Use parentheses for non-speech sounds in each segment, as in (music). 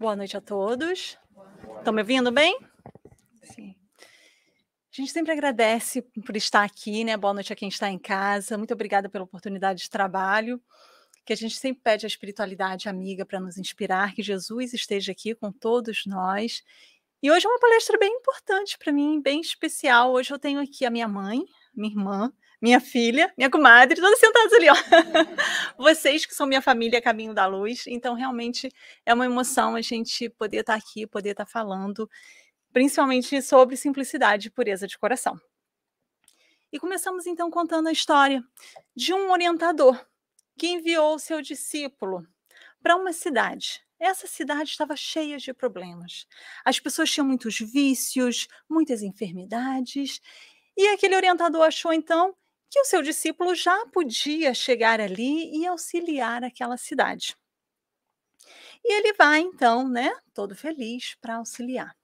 Boa noite a todos. Estão me ouvindo bem? Sim. A gente sempre agradece por estar aqui, né? Boa noite a quem está em casa. Muito obrigada pela oportunidade de trabalho. Que a gente sempre pede a espiritualidade amiga para nos inspirar, que Jesus esteja aqui com todos nós. E hoje é uma palestra bem importante para mim, bem especial. Hoje eu tenho aqui a minha mãe, minha irmã, minha filha, minha comadre, todas sentadas ali, ó. (laughs) Vocês que são minha família Caminho da Luz. Então, realmente é uma emoção a gente poder estar tá aqui, poder estar tá falando, principalmente sobre simplicidade e pureza de coração. E começamos então contando a história de um orientador que enviou seu discípulo para uma cidade. Essa cidade estava cheia de problemas. As pessoas tinham muitos vícios, muitas enfermidades, e aquele orientador achou então que o seu discípulo já podia chegar ali e auxiliar aquela cidade. E ele vai então, né, todo feliz para auxiliar.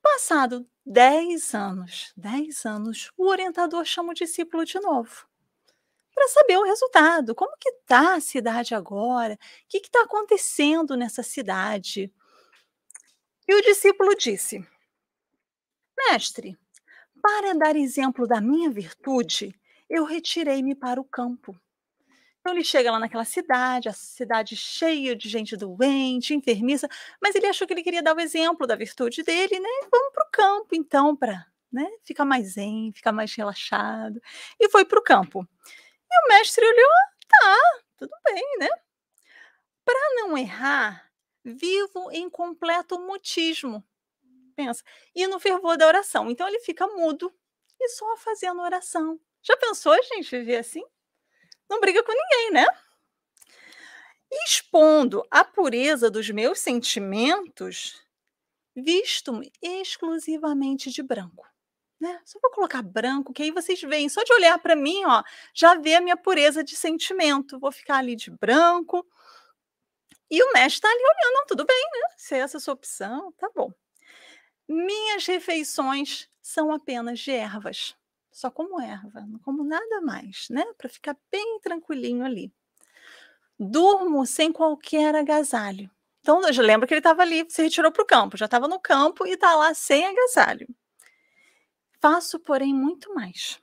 Passado 10 anos, 10 anos, o orientador chama o discípulo de novo para saber o resultado. Como que está a cidade agora? O que está acontecendo nessa cidade? E o discípulo disse: Mestre, para dar exemplo da minha virtude, eu retirei-me para o campo. Então ele chega lá naquela cidade, a cidade cheia de gente doente, enfermiça, mas ele achou que ele queria dar o exemplo da virtude dele, né? Vamos para o campo, então, para né, ficar mais zen, ficar mais relaxado. E foi para o campo. E o mestre olhou, tá, tudo bem, né? Para não errar, vivo em completo mutismo pensa. E no fervor da oração. Então ele fica mudo e só fazendo oração. Já pensou, gente, viver assim? Não briga com ninguém, né? Expondo a pureza dos meus sentimentos, visto-me exclusivamente de branco. Né? Só vou colocar branco, que aí vocês veem, só de olhar para mim, ó, já vê a minha pureza de sentimento. Vou ficar ali de branco. E o mestre está ali olhando, tudo bem, né? Se é essa a sua opção, tá bom. Minhas refeições são apenas de ervas, só como erva, não como nada mais, né? Para ficar bem tranquilinho ali. Durmo sem qualquer agasalho. Então, eu lembro que ele estava ali, se retirou para o campo, já estava no campo e está lá sem agasalho. Faço, porém, muito mais.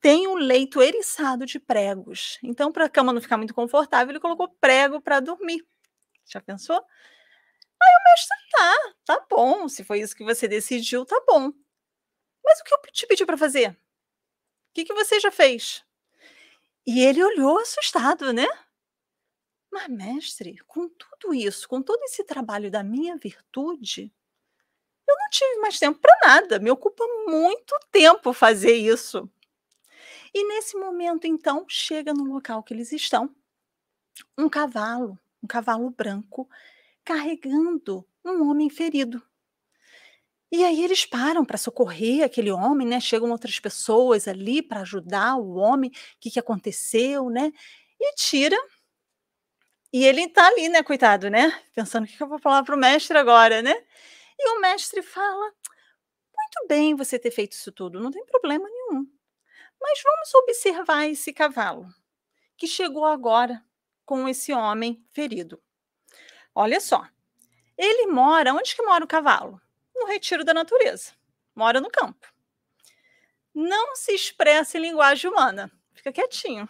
Tenho um leito eriçado de pregos. Então, para a cama não ficar muito confortável, ele colocou prego para dormir. Já pensou? Aí o mestre, tá, tá bom. Se foi isso que você decidiu, tá bom. Mas o que eu te pedi para fazer? O que, que você já fez? E ele olhou assustado, né? Mas, mestre, com tudo isso, com todo esse trabalho da minha virtude, eu não tive mais tempo para nada. Me ocupa muito tempo fazer isso. E nesse momento, então, chega no local que eles estão um cavalo, um cavalo branco, carregando um homem ferido. E aí eles param para socorrer aquele homem, né? Chegam outras pessoas ali para ajudar o homem, o que, que aconteceu, né? E tira. E ele está ali, né, coitado, né? Pensando o que, eu vou falar para o mestre agora, né? E o mestre fala: muito bem você ter feito isso tudo, não tem problema nenhum. Mas vamos observar esse cavalo que chegou agora com esse homem ferido. Olha só. Ele mora, onde que mora o cavalo? No retiro da natureza. Mora no campo. Não se expressa em linguagem humana. Fica quietinho.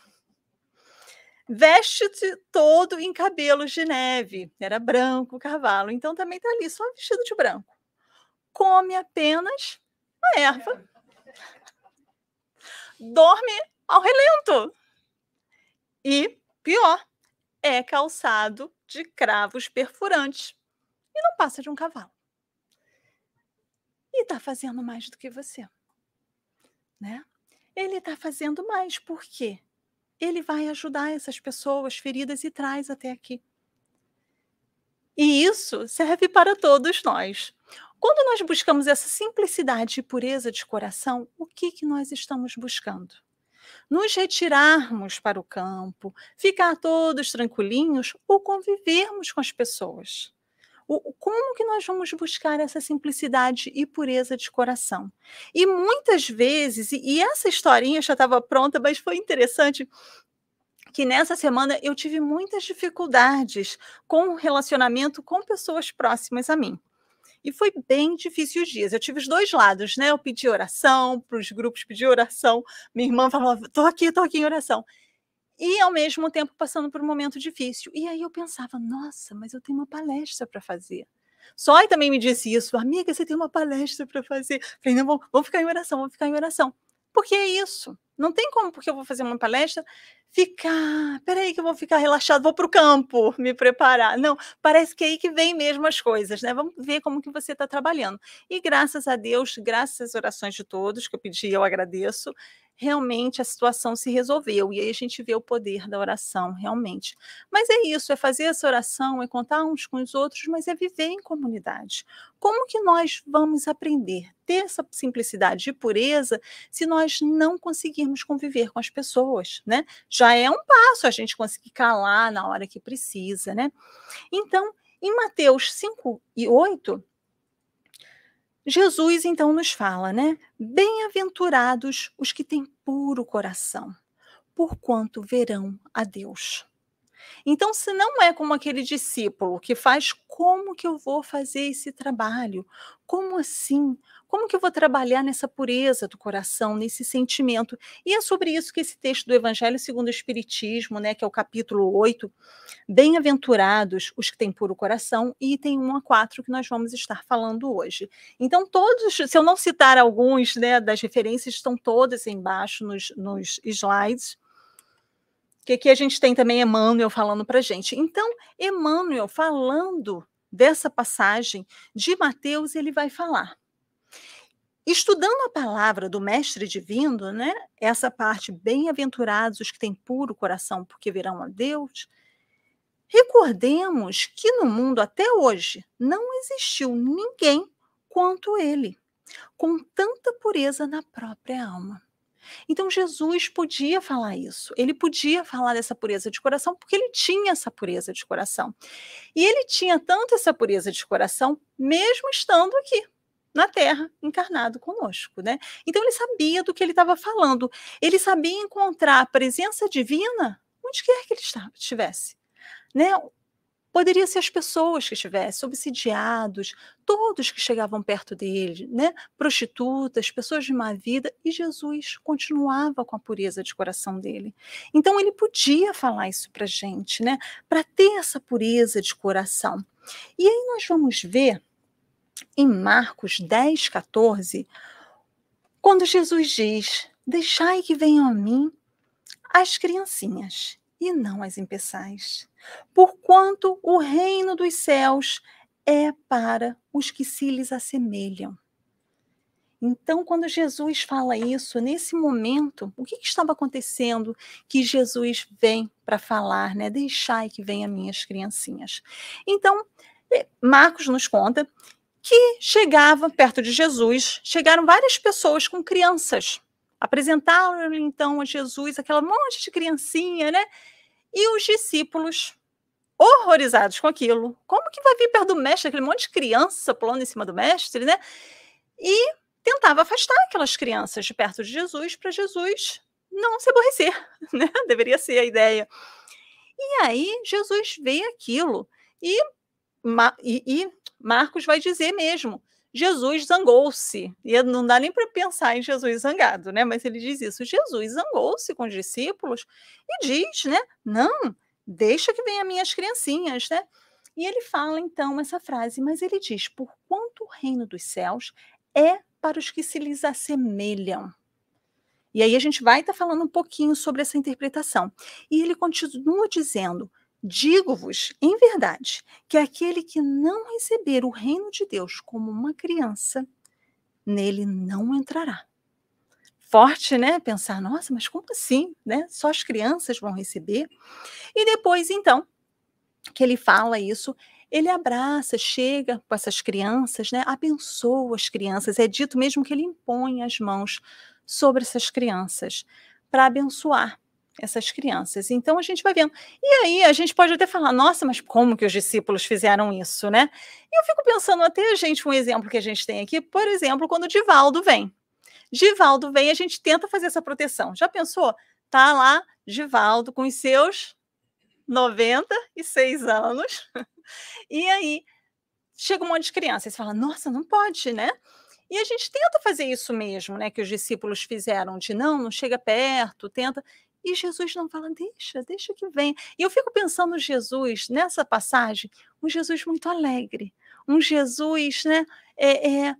Veste-se todo em cabelos de neve. Era branco o cavalo, então também está ali só vestido de branco. Come apenas a erva. Dorme ao relento. E, pior, é calçado de cravos perfurantes e não passa de um cavalo. E está fazendo mais do que você. Né? Ele está fazendo mais, por quê? Ele vai ajudar essas pessoas feridas e traz até aqui. E isso serve para todos nós. Quando nós buscamos essa simplicidade e pureza de coração, o que, que nós estamos buscando? Nos retirarmos para o campo, ficar todos tranquilinhos ou convivermos com as pessoas. O, como que nós vamos buscar essa simplicidade e pureza de coração? E muitas vezes, e, e essa historinha já estava pronta, mas foi interessante, que nessa semana eu tive muitas dificuldades com o relacionamento com pessoas próximas a mim. E foi bem difícil os dias. Eu tive os dois lados, né? Eu pedi oração, para os grupos pedi oração. Minha irmã falava, tô aqui, tô aqui em oração. E ao mesmo tempo passando por um momento difícil. E aí eu pensava, nossa, mas eu tenho uma palestra para fazer. Só também me disse isso, amiga, você tem uma palestra para fazer. Falei, não, vamos ficar em oração, vamos ficar em oração. Porque é isso. Não tem como, porque eu vou fazer uma palestra, ficar. Peraí, que eu vou ficar relaxado, vou para o campo me preparar. Não, parece que é aí que vem mesmo as coisas, né? Vamos ver como que você está trabalhando. E graças a Deus, graças às orações de todos que eu pedi, eu agradeço, realmente a situação se resolveu. E aí a gente vê o poder da oração, realmente. Mas é isso, é fazer essa oração, é contar uns com os outros, mas é viver em comunidade. Como que nós vamos aprender ter essa simplicidade e pureza se nós não conseguirmos conviver com as pessoas, né? Já é um passo a gente conseguir calar na hora que precisa, né? Então, em Mateus 5 e 8, Jesus então nos fala, né? Bem-aventurados os que têm puro coração, porquanto verão a Deus. Então, se não é como aquele discípulo que faz como que eu vou fazer esse trabalho? Como assim? Como que eu vou trabalhar nessa pureza do coração, nesse sentimento? E é sobre isso que esse texto do Evangelho segundo o Espiritismo, né, que é o capítulo 8, bem-aventurados os que têm puro coração, e tem 1 a 4 que nós vamos estar falando hoje. Então, todos, se eu não citar alguns né, das referências, estão todas embaixo nos, nos slides que aqui a gente tem também Emmanuel falando para gente. Então, Emmanuel falando dessa passagem de Mateus, ele vai falar. Estudando a palavra do Mestre Divino, né, essa parte, bem-aventurados os que têm puro coração, porque verão a Deus, recordemos que no mundo até hoje não existiu ninguém quanto ele, com tanta pureza na própria alma. Então Jesus podia falar isso, ele podia falar dessa pureza de coração, porque ele tinha essa pureza de coração. E ele tinha tanto essa pureza de coração, mesmo estando aqui na Terra, encarnado conosco, né? Então ele sabia do que ele estava falando, ele sabia encontrar a presença divina onde quer que ele estivesse, né? Poderia ser as pessoas que estivessem, obsidiados, todos que chegavam perto dele, né? prostitutas, pessoas de má vida, e Jesus continuava com a pureza de coração dele. Então ele podia falar isso para a gente, né? para ter essa pureza de coração. E aí nós vamos ver em Marcos 10, 14, quando Jesus diz: Deixai que venham a mim as criancinhas e não as impeçais. Porquanto o reino dos céus é para os que se lhes assemelham. Então, quando Jesus fala isso, nesse momento, o que, que estava acontecendo que Jesus vem para falar, né? Deixai que venham minhas criancinhas. Então, eh, Marcos nos conta que chegava perto de Jesus, chegaram várias pessoas com crianças. Apresentaram então a Jesus aquela monte de criancinha, né? E os discípulos, horrorizados com aquilo, como que vai vir perto do mestre, aquele monte de criança pulando em cima do mestre, né? E tentava afastar aquelas crianças de perto de Jesus para Jesus não se aborrecer, (laughs) né? Deveria ser a ideia. E aí Jesus vê aquilo e, e, e Marcos vai dizer mesmo: Jesus zangou-se. E não dá nem para pensar em Jesus zangado, né? Mas ele diz isso: Jesus zangou-se com os discípulos e diz, né? Não, deixa que venham minhas criancinhas, né? E ele fala então essa frase, mas ele diz: por quanto o reino dos céus é para os que se lhes assemelham. E aí a gente vai estar tá falando um pouquinho sobre essa interpretação. E ele continua dizendo: Digo-vos, em verdade, que aquele que não receber o reino de Deus como uma criança, nele não entrará. Forte, né? Pensar, nossa, mas como assim, né? Só as crianças vão receber. E depois, então, que ele fala isso, ele abraça, chega com essas crianças, né? Abençoa as crianças. É dito mesmo que ele impõe as mãos sobre essas crianças para abençoar essas crianças. Então a gente vai vendo. E aí a gente pode até falar, nossa, mas como que os discípulos fizeram isso, né? E eu fico pensando até gente, um exemplo que a gente tem aqui, por exemplo, quando o Divaldo vem. Divaldo vem, a gente tenta fazer essa proteção. Já pensou? Tá lá, Divaldo, com os seus 96 anos. (laughs) E aí chega um monte de criança e fala: "Nossa, não pode, né?" E a gente tenta fazer isso mesmo, né, que os discípulos fizeram, de não, não chega perto, tenta. E Jesus não fala, deixa, deixa que vem. E eu fico pensando Jesus, nessa passagem, um Jesus muito alegre, um Jesus, né, é, é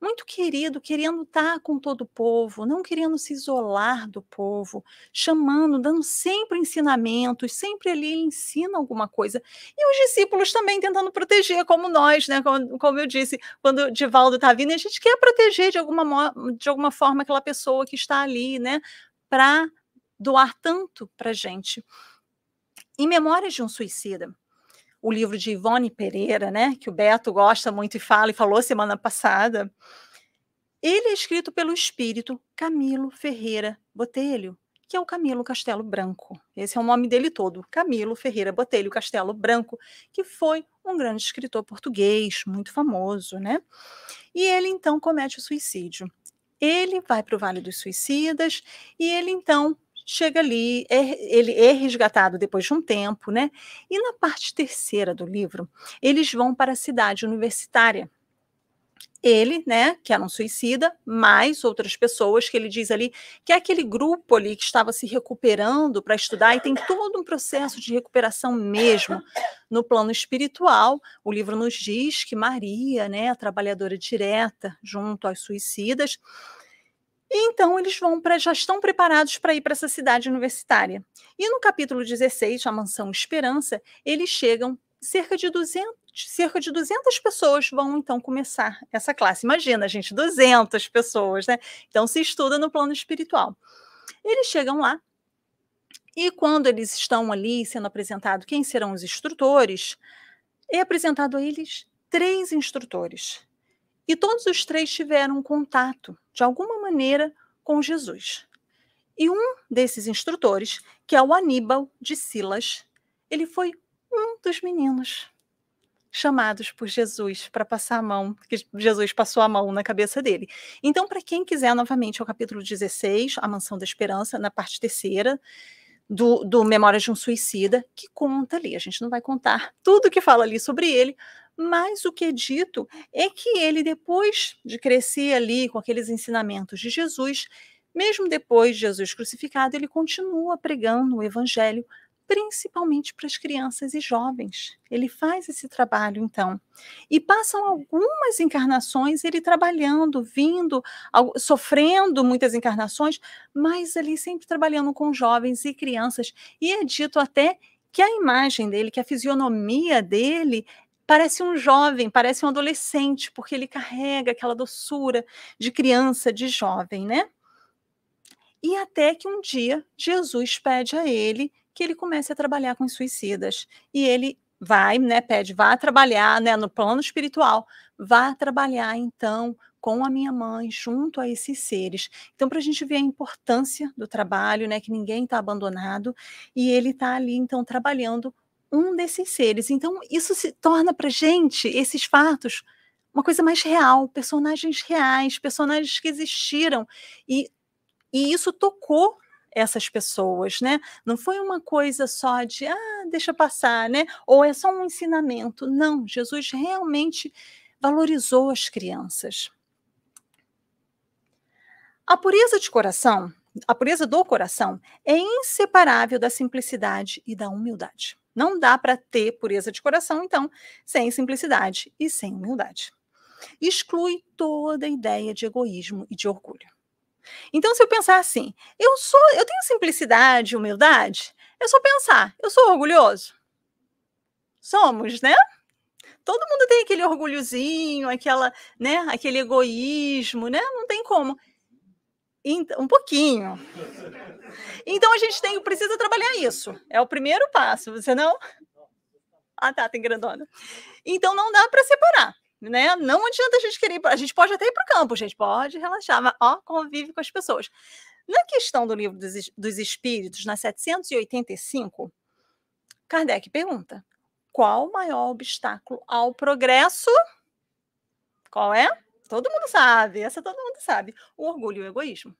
muito querido, querendo estar com todo o povo, não querendo se isolar do povo, chamando, dando sempre ensinamentos, sempre ali ele ensina alguma coisa. E os discípulos também tentando proteger, como nós, né? Como, como eu disse, quando o Divaldo está vindo, a gente quer proteger de alguma, de alguma forma aquela pessoa que está ali, né? Para doar tanto para gente. Em Memórias de um Suicida, o livro de Ivone Pereira, né, que o Beto gosta muito e fala, e falou semana passada, ele é escrito pelo espírito Camilo Ferreira Botelho, que é o Camilo Castelo Branco. Esse é o nome dele todo, Camilo Ferreira Botelho Castelo Branco, que foi um grande escritor português, muito famoso, né? E ele então comete o suicídio. Ele vai para o Vale dos Suicidas e ele então chega ali, é, ele é resgatado depois de um tempo, né? E na parte terceira do livro, eles vão para a cidade universitária. Ele, né, que era um suicida, mais outras pessoas que ele diz ali, que é aquele grupo ali que estava se recuperando para estudar e tem todo um processo de recuperação mesmo no plano espiritual. O livro nos diz que Maria, né, a trabalhadora direta junto aos suicidas, e então eles vão para já estão preparados para ir para essa cidade universitária. E no capítulo 16, a Mansão Esperança, eles chegam cerca de 200 cerca de 200 pessoas vão então começar essa classe. Imagina, gente, 200 pessoas, né? Então se estuda no plano espiritual. Eles chegam lá e quando eles estão ali sendo apresentados quem serão os instrutores, é apresentado a eles três instrutores. E todos os três tiveram contato, de alguma maneira, com Jesus. E um desses instrutores, que é o Aníbal de Silas, ele foi um dos meninos chamados por Jesus para passar a mão, que Jesus passou a mão na cabeça dele. Então, para quem quiser, novamente, é o capítulo 16, A Mansão da Esperança, na parte terceira, do, do Memórias de um Suicida, que conta ali. A gente não vai contar tudo que fala ali sobre ele, mas o que é dito é que ele, depois de crescer ali com aqueles ensinamentos de Jesus, mesmo depois de Jesus crucificado, ele continua pregando o evangelho, principalmente para as crianças e jovens. Ele faz esse trabalho, então. E passam algumas encarnações ele trabalhando, vindo, sofrendo muitas encarnações, mas ali sempre trabalhando com jovens e crianças. E é dito até que a imagem dele, que a fisionomia dele parece um jovem, parece um adolescente, porque ele carrega aquela doçura de criança, de jovem, né? E até que um dia Jesus pede a ele que ele comece a trabalhar com os suicidas. E ele vai, né, pede, vá trabalhar, né, no plano espiritual, vá trabalhar então com a minha mãe junto a esses seres. Então, para a gente ver a importância do trabalho, né, que ninguém está abandonado, e ele está ali então trabalhando um desses seres. Então, isso se torna para gente, esses fatos, uma coisa mais real, personagens reais, personagens que existiram. E, e isso tocou essas pessoas, né? Não foi uma coisa só de, ah, deixa passar, né? Ou é só um ensinamento. Não, Jesus realmente valorizou as crianças. A pureza de coração, a pureza do coração é inseparável da simplicidade e da humildade. Não dá para ter pureza de coração, então, sem simplicidade e sem humildade. Exclui toda a ideia de egoísmo e de orgulho. Então, se eu pensar assim, eu sou, eu tenho simplicidade e humildade, é só pensar, eu sou orgulhoso? Somos, né? Todo mundo tem aquele orgulhozinho, aquela, né, aquele egoísmo, né? Não tem como. Um pouquinho. Então a gente tem, precisa trabalhar isso. É o primeiro passo, você não? Ah, tá, tem grandona. Então não dá para separar, né? Não adianta a gente querer, a gente pode até ir para o campo, gente pode relaxar, mas ó, convive com as pessoas. Na questão do livro dos, dos espíritos, na 785, Kardec pergunta: qual o maior obstáculo ao progresso? Qual é? Todo mundo sabe, essa todo mundo sabe. O orgulho e o egoísmo.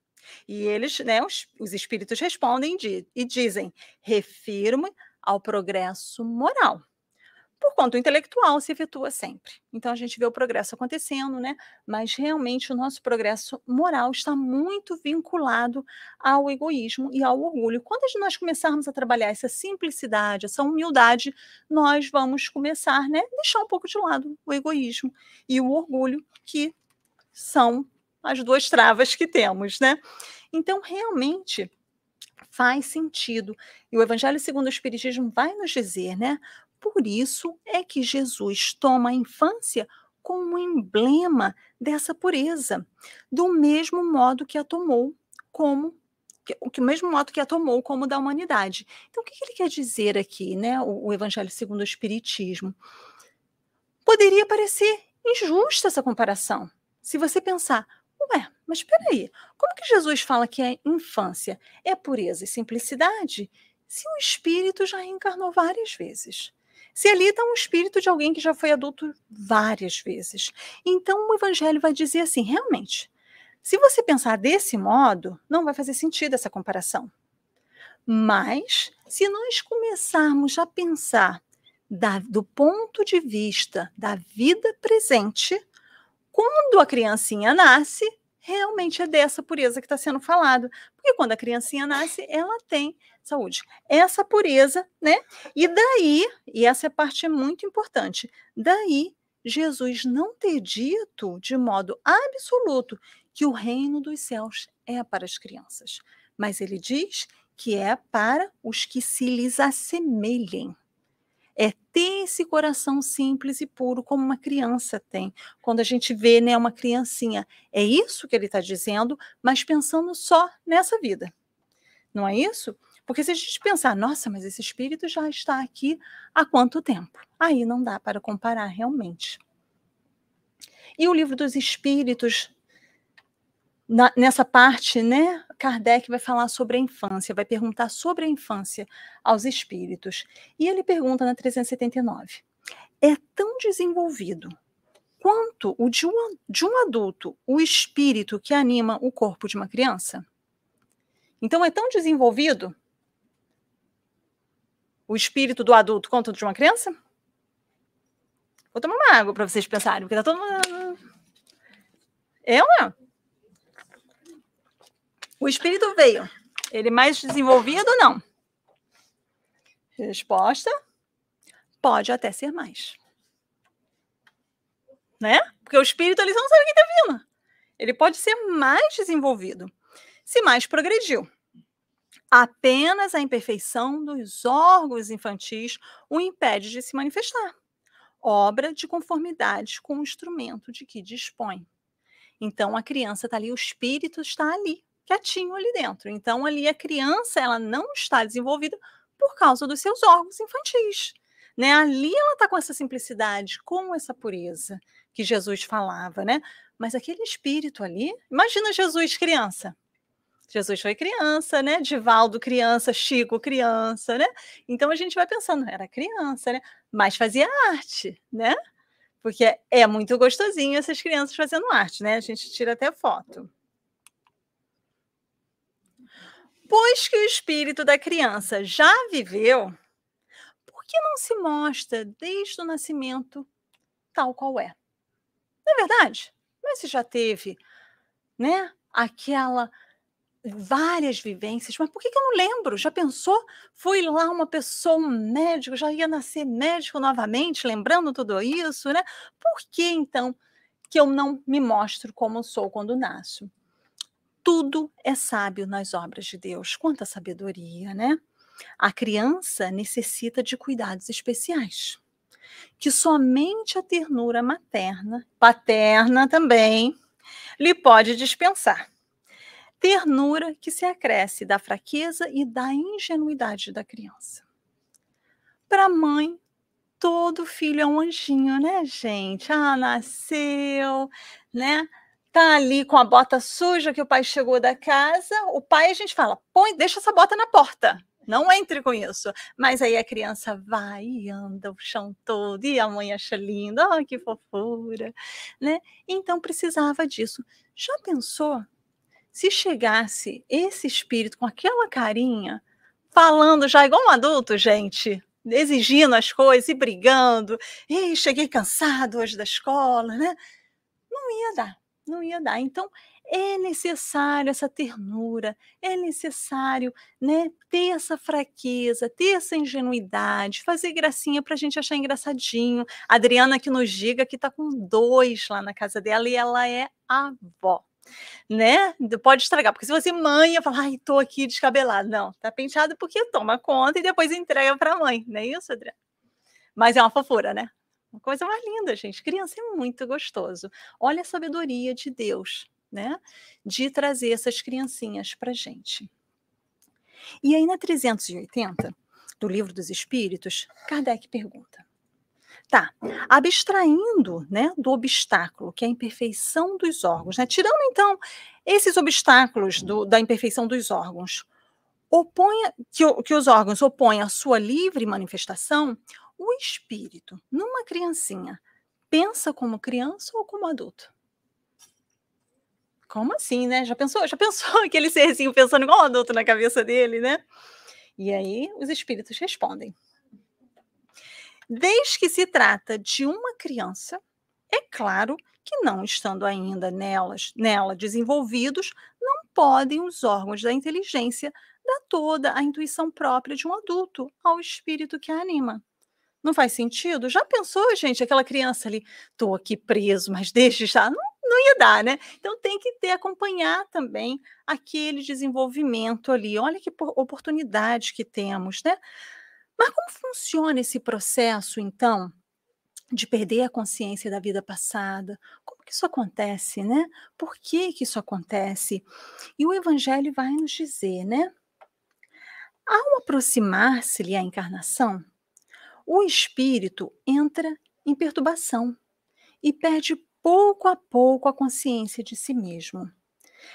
E eles, né, os, os espíritos respondem de, e dizem: refiro-me ao progresso moral. Por conta intelectual se efetua sempre. Então a gente vê o progresso acontecendo, né? Mas realmente o nosso progresso moral está muito vinculado ao egoísmo e ao orgulho. Quando nós começarmos a trabalhar essa simplicidade, essa humildade, nós vamos começar, né, deixar um pouco de lado o egoísmo e o orgulho que são as duas travas que temos, né? Então, realmente faz sentido. E o Evangelho segundo o Espiritismo vai nos dizer, né? Por isso é que Jesus toma a infância como emblema dessa pureza, do mesmo modo que a tomou como o mesmo modo que a tomou como da humanidade. Então, o que, ele quer dizer aqui, né? O, o Evangelho segundo o Espiritismo poderia parecer injusta essa comparação. Se você pensar, Ué, mas espera aí, como que Jesus fala que a infância é pureza e simplicidade se o espírito já reencarnou várias vezes? Se ali está um espírito de alguém que já foi adulto várias vezes. Então o evangelho vai dizer assim, realmente, se você pensar desse modo, não vai fazer sentido essa comparação. Mas, se nós começarmos a pensar da, do ponto de vista da vida presente, quando a criancinha nasce, realmente é dessa pureza que está sendo falado. Porque quando a criancinha nasce, ela tem saúde. Essa pureza, né? E daí, e essa é parte muito importante, daí Jesus não ter dito de modo absoluto que o reino dos céus é para as crianças, mas ele diz que é para os que se lhes assemelhem é ter esse coração simples e puro como uma criança tem. Quando a gente vê né, uma criancinha, é isso que ele está dizendo, mas pensando só nessa vida. Não é isso? Porque se a gente pensar, nossa, mas esse espírito já está aqui há quanto tempo? Aí não dá para comparar realmente. E o livro dos espíritos na, nessa parte, né, Kardec vai falar sobre a infância, vai perguntar sobre a infância aos espíritos. E ele pergunta na 379: é tão desenvolvido quanto o de um, de um adulto o espírito que anima o corpo de uma criança? Então, é tão desenvolvido o espírito do adulto quanto o de uma criança? Vou tomar uma água para vocês pensarem, porque tá todo mundo. É ou não? O espírito veio. Ele mais desenvolvido, não. Resposta: pode até ser mais. Né? Porque o espírito ele não sabe quem está vindo. Ele pode ser mais desenvolvido, se mais progrediu. Apenas a imperfeição dos órgãos infantis o impede de se manifestar. Obra de conformidade com o instrumento de que dispõe. Então a criança está ali, o espírito está ali quietinho ali dentro. Então, ali a criança ela não está desenvolvida por causa dos seus órgãos infantis. Né? Ali ela está com essa simplicidade, com essa pureza que Jesus falava, né? Mas aquele espírito ali, imagina Jesus criança. Jesus foi criança, né? Divaldo criança, Chico criança, né? Então a gente vai pensando, era criança, né? Mas fazia arte, né? Porque é muito gostosinho essas crianças fazendo arte, né? A gente tira até foto. Pois que o espírito da criança já viveu, por que não se mostra desde o nascimento tal qual é? Não é verdade? Mas se já teve, né, aquela várias vivências, mas por que, que eu não lembro? Já pensou? Fui lá uma pessoa, um médico, já ia nascer médico novamente, lembrando tudo isso, né? Por que então que eu não me mostro como sou quando nasço? Tudo é sábio nas obras de Deus. Quanta sabedoria, né? A criança necessita de cuidados especiais, que somente a ternura materna, paterna também, lhe pode dispensar. Ternura que se acresce da fraqueza e da ingenuidade da criança. Para a mãe, todo filho é um anjinho, né, gente? Ah, nasceu, né? Tá ali com a bota suja que o pai chegou da casa, o pai a gente fala, põe, deixa essa bota na porta. Não entre com isso. Mas aí a criança vai e anda o chão todo, e a mãe acha lindo, oh, que fofura, né? Então precisava disso. Já pensou se chegasse esse espírito com aquela carinha, falando já igual um adulto, gente, exigindo as coisas e brigando, ei, cheguei cansado hoje da escola, né? Não ia dar, não ia dar. Então, é necessário essa ternura, é necessário né, ter essa fraqueza, ter essa ingenuidade, fazer gracinha para a gente achar engraçadinho. A Adriana que nos diga que está com dois lá na casa dela e ela é avó. Né? Pode estragar, porque se você mãe, eu falo, ai, tô aqui descabelado. Não, tá penteado porque toma conta e depois entrega para a mãe, não é isso, Adriana? Mas é uma fofura, né? Uma coisa mais linda, gente. Criança é muito gostoso. Olha a sabedoria de Deus né, de trazer essas criancinhas para gente. E aí, na 380 do Livro dos Espíritos, Kardec pergunta: tá, abstraindo né, do obstáculo, que é a imperfeição dos órgãos, né, tirando então esses obstáculos do, da imperfeição dos órgãos, oponha, que, que os órgãos opõem a sua livre manifestação, o espírito, numa criancinha, pensa como criança ou como adulto? Como assim, né? Já pensou? Já pensou (laughs) aquele serzinho pensando igual adulto na cabeça dele, né? E aí os espíritos respondem. Desde que se trata de uma criança, é claro que não estando ainda nelas, nela desenvolvidos, não podem os órgãos da inteligência dar toda a intuição própria de um adulto ao espírito que a anima. Não faz sentido? Já pensou, gente, aquela criança ali, estou aqui preso, mas deixa estar. Não não ia dar, né? Então tem que ter, acompanhar também aquele desenvolvimento ali. Olha que oportunidade que temos, né? Mas como funciona esse processo, então, de perder a consciência da vida passada? Como que isso acontece, né? Por que que isso acontece? E o Evangelho vai nos dizer, né? Ao aproximar-se-lhe a encarnação, o espírito entra em perturbação e perde pouco a pouco a consciência de si mesmo,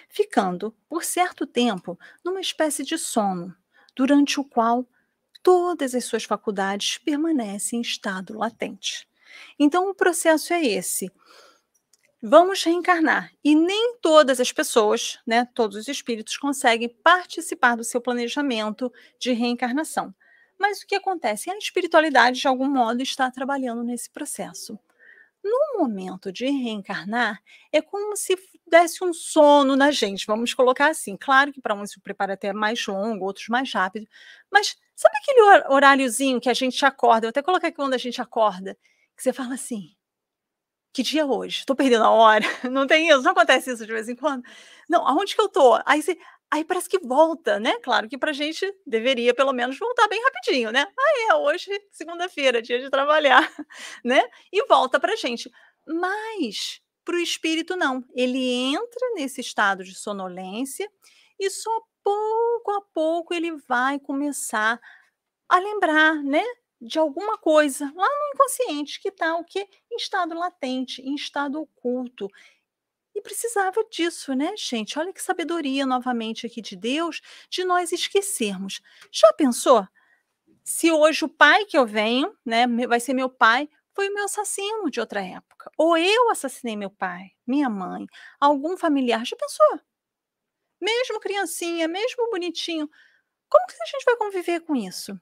ficando, por certo tempo, numa espécie de sono, durante o qual todas as suas faculdades permanecem em estado latente. Então, o processo é esse. Vamos reencarnar. E nem todas as pessoas, né, todos os espíritos, conseguem participar do seu planejamento de reencarnação. Mas o que acontece? A espiritualidade, de algum modo, está trabalhando nesse processo. No momento de reencarnar, é como se desse um sono na gente, vamos colocar assim. Claro que para uns o preparo até é mais longo, outros mais rápido, mas sabe aquele horáriozinho que a gente acorda? Eu até coloquei aqui quando a gente acorda, que você fala assim: que dia é hoje? Estou perdendo a hora. (laughs) Não tem isso, não acontece isso de vez em quando. Não, aonde que eu tô? Aí você, Aí parece que volta, né? Claro que para a gente deveria pelo menos voltar bem rapidinho, né? Ah, é, hoje, segunda-feira, dia de trabalhar, (laughs) né? E volta para a gente. Mas para o espírito, não. Ele entra nesse estado de sonolência e só pouco a pouco ele vai começar a lembrar, né? De alguma coisa lá no inconsciente que está o que? Em estado latente, em estado oculto. E precisava disso, né, gente? Olha que sabedoria novamente aqui de Deus, de nós esquecermos. Já pensou? Se hoje o pai que eu venho, né, vai ser meu pai, foi o meu assassino de outra época. Ou eu assassinei meu pai, minha mãe, algum familiar. Já pensou? Mesmo criancinha, mesmo bonitinho. Como que a gente vai conviver com isso?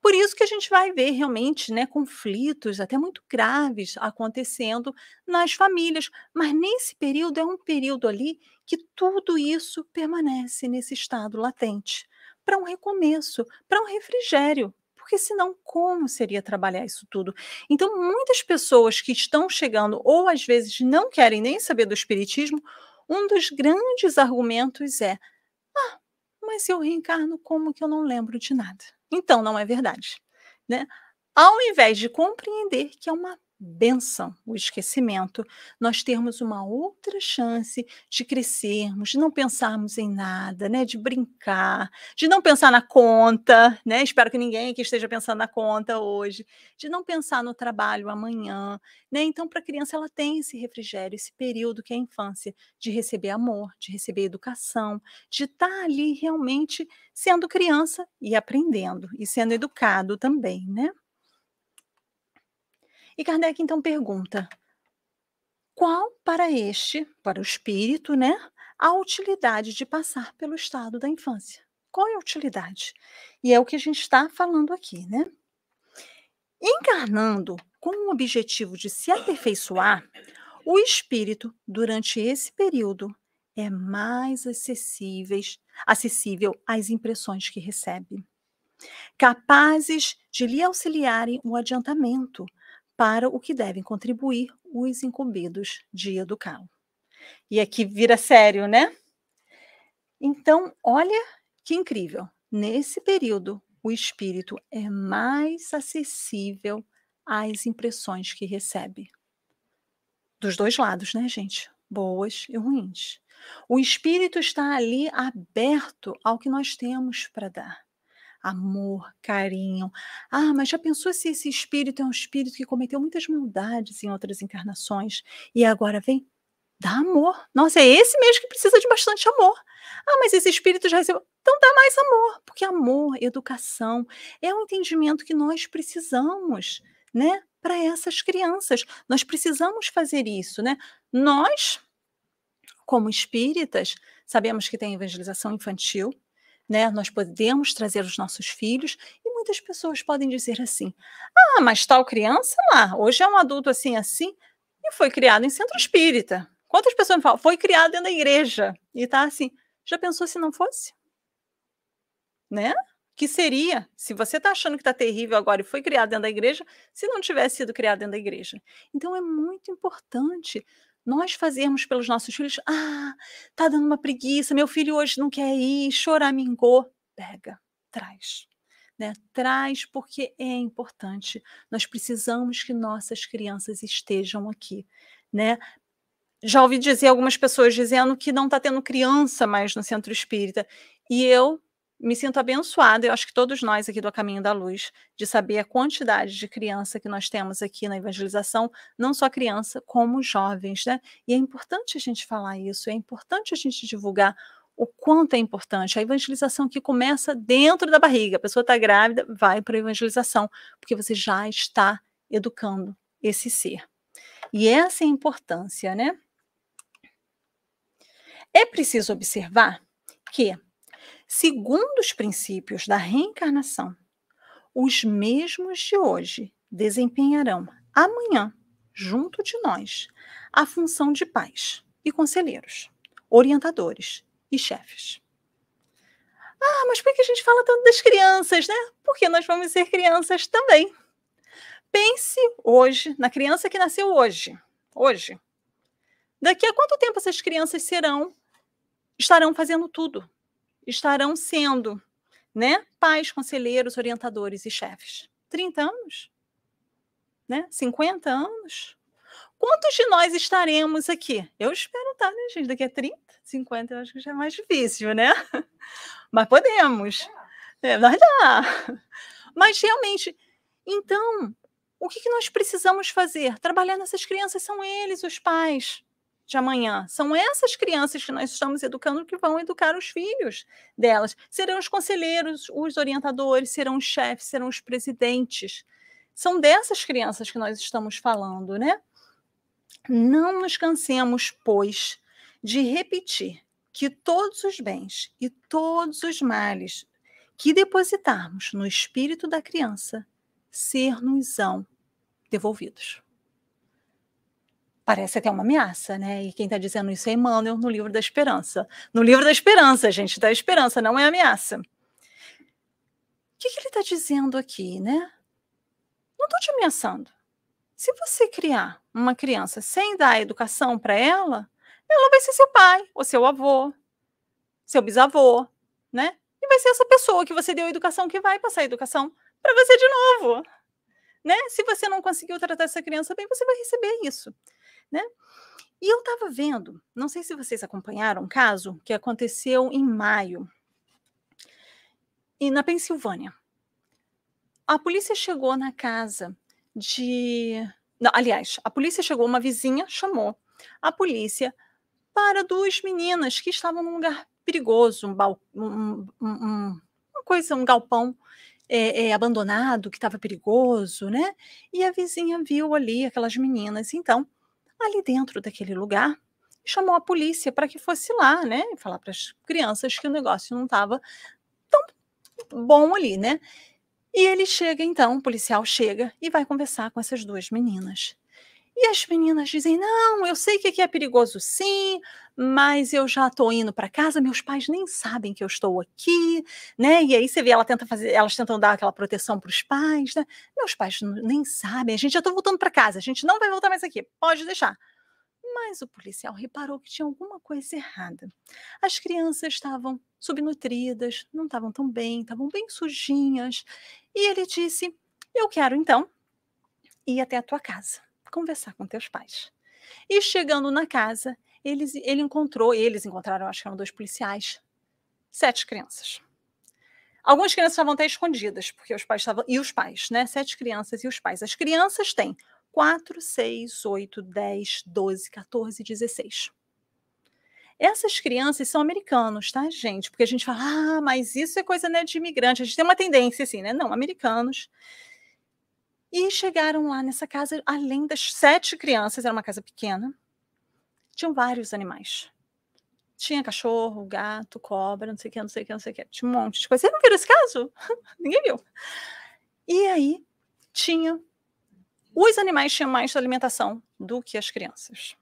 Por isso que a gente vai ver realmente, né, conflitos até muito graves acontecendo nas famílias, mas nesse período é um período ali que tudo isso permanece nesse estado latente, para um recomeço, para um refrigério, porque senão como seria trabalhar isso tudo? Então, muitas pessoas que estão chegando ou às vezes não querem nem saber do espiritismo, um dos grandes argumentos é: "Ah, mas eu reencarno como que eu não lembro de nada?" Então não é verdade, né? Ao invés de compreender que é uma benção o esquecimento, nós termos uma outra chance de crescermos, de não pensarmos em nada, né, de brincar, de não pensar na conta, né? Espero que ninguém esteja pensando na conta hoje, de não pensar no trabalho amanhã, né? Então, para a criança ela tem esse refrigério, esse período que é a infância, de receber amor, de receber educação, de estar tá ali realmente sendo criança e aprendendo e sendo educado também, né? E Kardec então pergunta: qual para este, para o espírito, né, a utilidade de passar pelo estado da infância. Qual é a utilidade? E é o que a gente está falando aqui, né? Encarnando com o objetivo de se aperfeiçoar, o espírito, durante esse período, é mais acessíveis, acessível às impressões que recebe, capazes de lhe auxiliarem o adiantamento para o que devem contribuir os incumbidos de educá-lo. E aqui vira sério, né? Então, olha que incrível. Nesse período, o espírito é mais acessível às impressões que recebe. Dos dois lados, né, gente? Boas e ruins. O espírito está ali aberto ao que nós temos para dar. Amor, carinho. Ah, mas já pensou se esse espírito é um espírito que cometeu muitas maldades em outras encarnações e agora vem dar amor? Nossa, é esse mesmo que precisa de bastante amor. Ah, mas esse espírito já recebeu. Então dá mais amor, porque amor, educação, é um entendimento que nós precisamos, né? Para essas crianças. Nós precisamos fazer isso, né? Nós, como espíritas, sabemos que tem evangelização infantil, né? Nós podemos trazer os nossos filhos e muitas pessoas podem dizer assim: "Ah, mas tal criança lá, hoje é um adulto assim assim e foi criado em centro espírita". Quantas pessoas me falam: "Foi criado dentro da igreja" e tá assim. Já pensou se não fosse? Né? Que seria, se você está achando que está terrível agora e foi criado dentro da igreja, se não tivesse sido criado dentro da igreja. Então é muito importante nós fazermos pelos nossos filhos, ah, tá dando uma preguiça, meu filho hoje não quer ir, choramingou. Pega, traz. Né? Traz porque é importante. Nós precisamos que nossas crianças estejam aqui, né? Já ouvi dizer algumas pessoas dizendo que não está tendo criança mais no centro espírita. E eu me sinto abençoada, eu acho que todos nós aqui do Caminho da Luz, de saber a quantidade de criança que nós temos aqui na evangelização, não só criança, como jovens, né? E é importante a gente falar isso, é importante a gente divulgar o quanto é importante. A evangelização que começa dentro da barriga, a pessoa está grávida, vai para a evangelização, porque você já está educando esse ser. E essa é a importância, né? É preciso observar que Segundo os princípios da reencarnação, os mesmos de hoje desempenharão amanhã, junto de nós, a função de pais e conselheiros, orientadores e chefes. Ah, mas por que a gente fala tanto das crianças, né? Porque nós vamos ser crianças também. Pense hoje na criança que nasceu hoje. Hoje. Daqui a quanto tempo essas crianças serão, estarão fazendo tudo? Estarão sendo né, pais, conselheiros, orientadores e chefes? 30 anos? Né? 50 anos? Quantos de nós estaremos aqui? Eu espero estar, né, gente? Daqui a 30, 50, eu acho que já é mais difícil, né? (laughs) Mas podemos. É, nós dá. Mas realmente, então, o que, que nós precisamos fazer? Trabalhar nessas crianças são eles, os pais de amanhã. São essas crianças que nós estamos educando que vão educar os filhos delas. Serão os conselheiros, os orientadores, serão os chefes, serão os presidentes. São dessas crianças que nós estamos falando, né? Não nos cansemos, pois, de repetir que todos os bens e todos os males que depositarmos no espírito da criança ser-nos-ão devolvidos parece até uma ameaça, né? E quem está dizendo isso é Emmanuel no livro da Esperança. No livro da Esperança, gente, da Esperança, não é ameaça. O que, que ele está dizendo aqui, né? Não estou te ameaçando. Se você criar uma criança sem dar educação para ela, ela vai ser seu pai, ou seu avô, seu bisavô, né? E vai ser essa pessoa que você deu educação que vai passar a educação para você de novo. Né? Se você não conseguiu tratar essa criança bem, você vai receber isso né? E eu estava vendo, não sei se vocês acompanharam um caso que aconteceu em maio, e na Pensilvânia. A polícia chegou na casa de. Não, aliás, a polícia chegou, uma vizinha chamou a polícia para duas meninas que estavam num lugar perigoso, um, bal... um, um, uma coisa, um galpão é, é, abandonado que estava perigoso, né? E a vizinha viu ali aquelas meninas. Então, ali dentro daquele lugar e chamou a polícia para que fosse lá, né? Falar para as crianças que o negócio não estava tão bom ali, né? E ele chega, então, o policial chega e vai conversar com essas duas meninas. E as meninas dizem: Não, eu sei que aqui é perigoso sim, mas eu já estou indo para casa, meus pais nem sabem que eu estou aqui, né? E aí você vê ela tenta fazer, elas tentam dar aquela proteção para os pais, né? Meus pais nem sabem, a gente já está voltando para casa, a gente não vai voltar mais aqui, pode deixar. Mas o policial reparou que tinha alguma coisa errada. As crianças estavam subnutridas, não estavam tão bem, estavam bem sujinhas. E ele disse: Eu quero então ir até a tua casa conversar com teus pais. E chegando na casa, eles, ele encontrou, eles encontraram, acho que eram dois policiais, sete crianças. Algumas crianças estavam até escondidas, porque os pais estavam. E os pais, né? Sete crianças e os pais. As crianças têm 4, 6, 8, 10, 12, 14, 16. Essas crianças são americanos, tá, gente? Porque a gente fala, ah, mas isso é coisa né, de imigrante. A gente tem uma tendência assim, né? Não, americanos. E chegaram lá nessa casa, além das sete crianças, era uma casa pequena, tinham vários animais. Tinha cachorro, gato, cobra, não sei o que, não sei o que, não sei o que. Tinha um monte de coisa. Vocês não viram esse caso? (laughs) Ninguém viu. E aí tinha. Os animais tinham mais alimentação do que as crianças.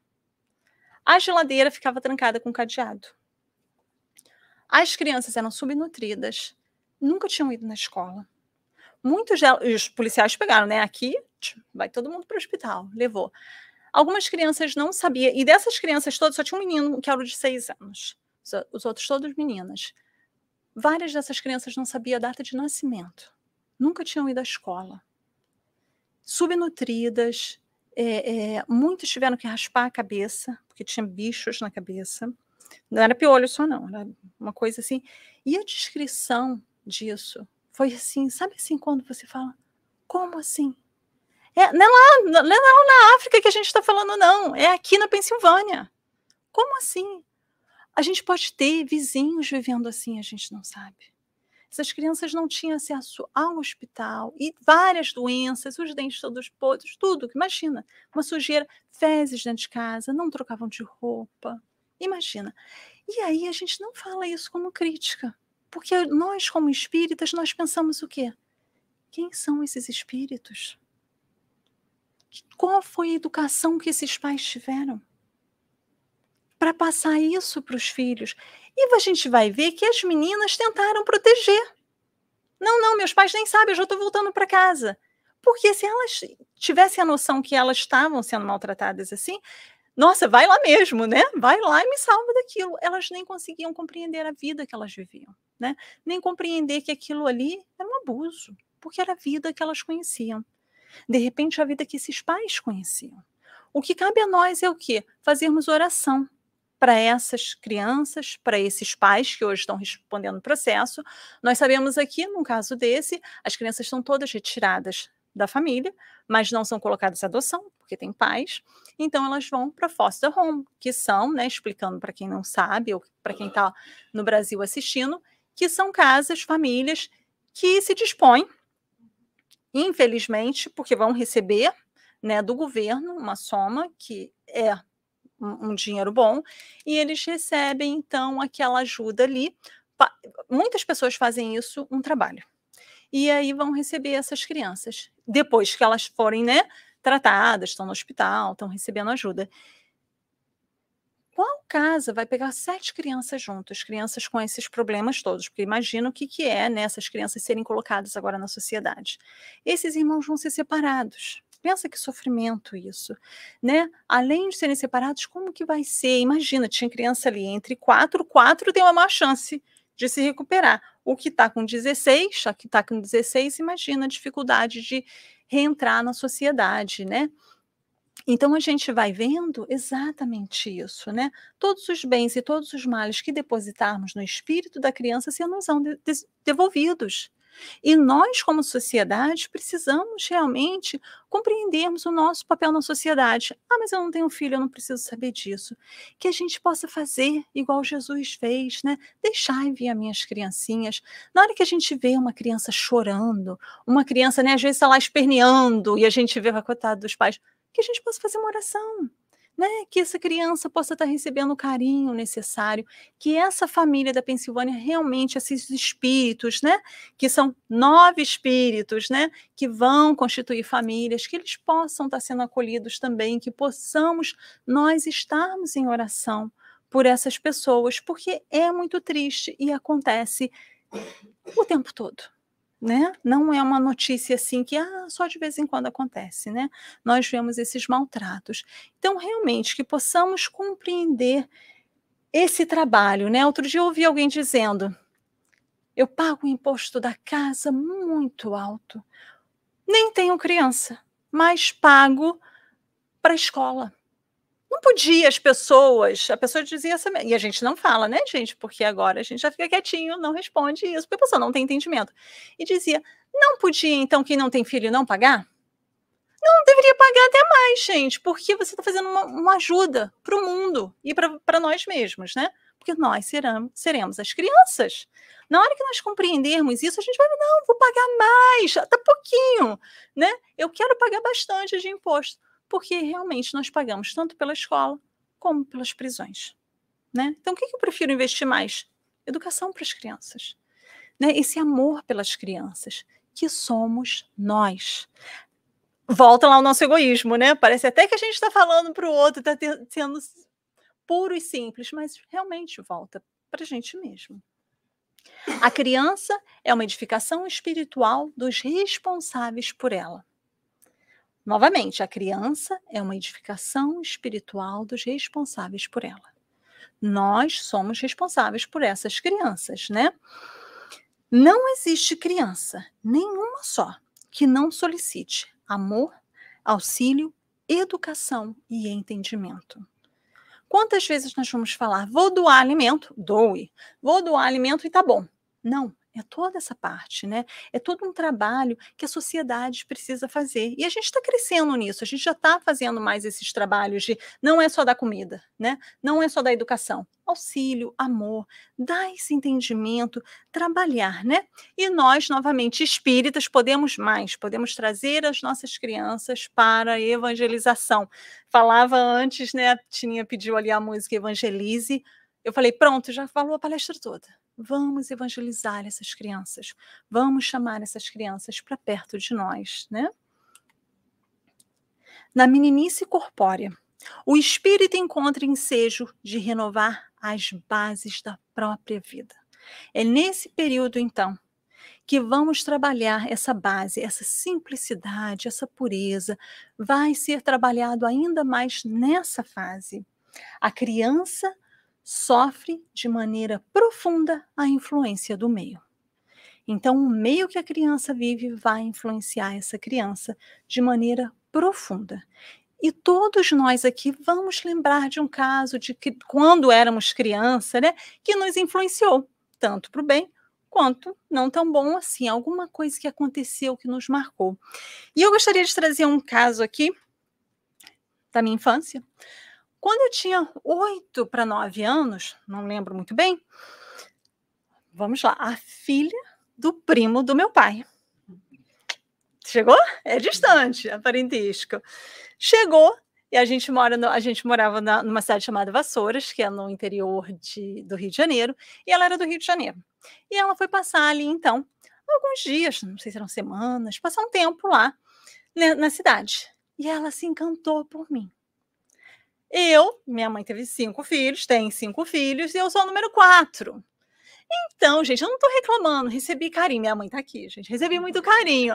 A geladeira ficava trancada com cadeado. As crianças eram subnutridas, nunca tinham ido na escola Muitos os policiais pegaram, né? Aqui vai todo mundo para o hospital, levou. Algumas crianças não sabiam, e dessas crianças todas só tinha um menino que era de seis anos, os outros todos meninas. Várias dessas crianças não sabiam a data de nascimento, nunca tinham ido à escola. Subnutridas, é, é, muitos tiveram que raspar a cabeça, porque tinha bichos na cabeça. Não era piolho só, não, era uma coisa assim. E a descrição disso foi assim, sabe assim, quando você fala, como assim? É, não, é lá, não é lá na África que a gente está falando, não. É aqui na Pensilvânia. Como assim? A gente pode ter vizinhos vivendo assim, a gente não sabe. Essas crianças não tinham acesso ao hospital e várias doenças, os dentes todos podres, tudo. Imagina, uma sujeira, fezes dentro de casa, não trocavam de roupa. Imagina. E aí a gente não fala isso como crítica. Porque nós, como espíritas, nós pensamos o quê? Quem são esses espíritos? Qual foi a educação que esses pais tiveram? Para passar isso para os filhos. E a gente vai ver que as meninas tentaram proteger. Não, não, meus pais nem sabem, eu já estou voltando para casa. Porque se elas tivessem a noção que elas estavam sendo maltratadas assim, nossa, vai lá mesmo, né? Vai lá e me salva daquilo. Elas nem conseguiam compreender a vida que elas viviam né? nem compreender que aquilo ali era um abuso, porque era a vida que elas conheciam. De repente, a vida que esses pais conheciam. O que cabe a nós é o quê? Fazermos oração para essas crianças, para esses pais que hoje estão respondendo o processo. Nós sabemos aqui, num caso desse, as crianças estão todas retiradas da família, mas não são colocadas à adoção, porque tem pais. Então elas vão para foster home, que são, né, explicando para quem não sabe ou para quem está no Brasil assistindo, que são casas, famílias que se dispõem, infelizmente, porque vão receber né, do governo uma soma que é um, dinheiro bom, e eles recebem então aquela ajuda ali. Muitas pessoas fazem isso um trabalho. E aí vão receber essas crianças. Depois que elas forem né, tratadas, estão no hospital, estão recebendo ajuda. Casa vai pegar sete crianças juntas, crianças com esses problemas todos? Porque imagina o que, que é né, essas crianças serem colocadas agora na sociedade. Esses irmãos vão ser separados. Pensa que sofrimento isso, né? Além de serem separados, como que vai ser? Imagina, tinha criança ali entre quatro, quatro tem uma maior chance de se recuperar. O que está com 16, a que está com 16, imagina a dificuldade de reentrar na sociedade, né? Então a gente vai vendo exatamente isso, né? Todos os bens e todos os males que depositarmos no espírito da criança se nos são de devolvidos. E nós, como sociedade, precisamos realmente compreendermos o nosso papel na sociedade. Ah, mas eu não tenho filho, eu não preciso saber disso. Que a gente possa fazer igual Jesus fez, né? Deixar enviar minhas criancinhas. Na hora que a gente vê uma criança chorando, uma criança, né, às vezes está lá esperneando e a gente vê a coitada dos pais que a gente possa fazer uma oração. né, que essa criança possa estar recebendo o carinho necessário, que essa família da Pensilvânia realmente, esses espíritos, né, que são nove espíritos, né, que vão constituir famílias, que eles possam estar sendo acolhidos também, que possamos nós estarmos em oração por essas pessoas, porque é muito triste e acontece o tempo todo né? Não é uma notícia assim que ah, só de vez em quando acontece, né? Nós vemos esses maltratos. Então, realmente, que possamos compreender esse trabalho, né? Outro dia eu ouvi alguém dizendo: eu pago o imposto da casa muito alto. Nem tenho criança, mas pago para a escola. Não podia as pessoas, a pessoa dizia assim, e a gente não fala, né, gente? Porque agora a gente já fica quietinho, não responde isso, porque a pessoa não tem entendimento. E dizia, não podia, então, quem não tem filho não pagar? Não, deveria pagar até mais, gente, porque você está fazendo uma, uma ajuda para o mundo e para nós mesmos, né? Porque nós seramos, seremos as crianças. Na hora que nós compreendermos isso, a gente vai, não, vou pagar mais, até pouquinho, né? Eu quero pagar bastante de imposto porque realmente nós pagamos tanto pela escola como pelas prisões. Né? Então, o que, eu prefiro investir mais? Educação para as crianças. Né? Esse amor pelas crianças, que somos nós. Volta lá o nosso egoísmo, né? Parece até que a gente está falando para o outro, está sendo puro e simples, mas realmente volta para a gente mesmo. A criança é uma edificação espiritual dos responsáveis por ela. Novamente, a criança é uma edificação espiritual dos responsáveis por ela. Nós somos responsáveis por essas crianças, né? Não existe criança, nenhuma só, que não solicite amor, auxílio, educação e entendimento. Quantas vezes nós vamos falar, vou doar alimento, doe, vou doar alimento e tá bom. Não, é toda essa parte, né? É todo um trabalho que a sociedade precisa fazer. E a gente está crescendo nisso, a gente já está fazendo mais esses trabalhos de não é só da comida, né? Não é só da educação. Auxílio, amor, dar esse entendimento, trabalhar, né? E nós, novamente, espíritas, podemos mais, podemos trazer as nossas crianças para a evangelização. Falava antes, né? Tinha pediu ali a música Evangelize. Eu falei, pronto, já falou a palestra toda Vamos evangelizar essas crianças, vamos chamar essas crianças para perto de nós, né? Na meninice corpórea, o espírito encontra ensejo de renovar as bases da própria vida. É nesse período, então, que vamos trabalhar essa base, essa simplicidade, essa pureza, vai ser trabalhado ainda mais nessa fase. A criança sofre de maneira profunda a influência do meio. Então, o meio que a criança vive vai influenciar essa criança de maneira profunda. E todos nós aqui vamos lembrar de um caso de que quando éramos criança, né, que nos influenciou, tanto para o bem quanto não tão bom assim, alguma coisa que aconteceu que nos marcou. E eu gostaria de trazer um caso aqui da minha infância, quando eu tinha oito para nove anos, não lembro muito bem, vamos lá, a filha do primo do meu pai. Chegou? É distante, a parentesco. Chegou e a gente mora no, a gente morava na, numa cidade chamada Vassouras, que é no interior de, do Rio de Janeiro, e ela era do Rio de Janeiro. E ela foi passar ali então alguns dias, não sei se eram semanas, passar um tempo lá né, na cidade. E ela se encantou por mim. Eu, minha mãe teve cinco filhos, tem cinco filhos, e eu sou o número quatro. Então, gente, eu não estou reclamando, recebi carinho. Minha mãe está aqui, gente, recebi muito carinho.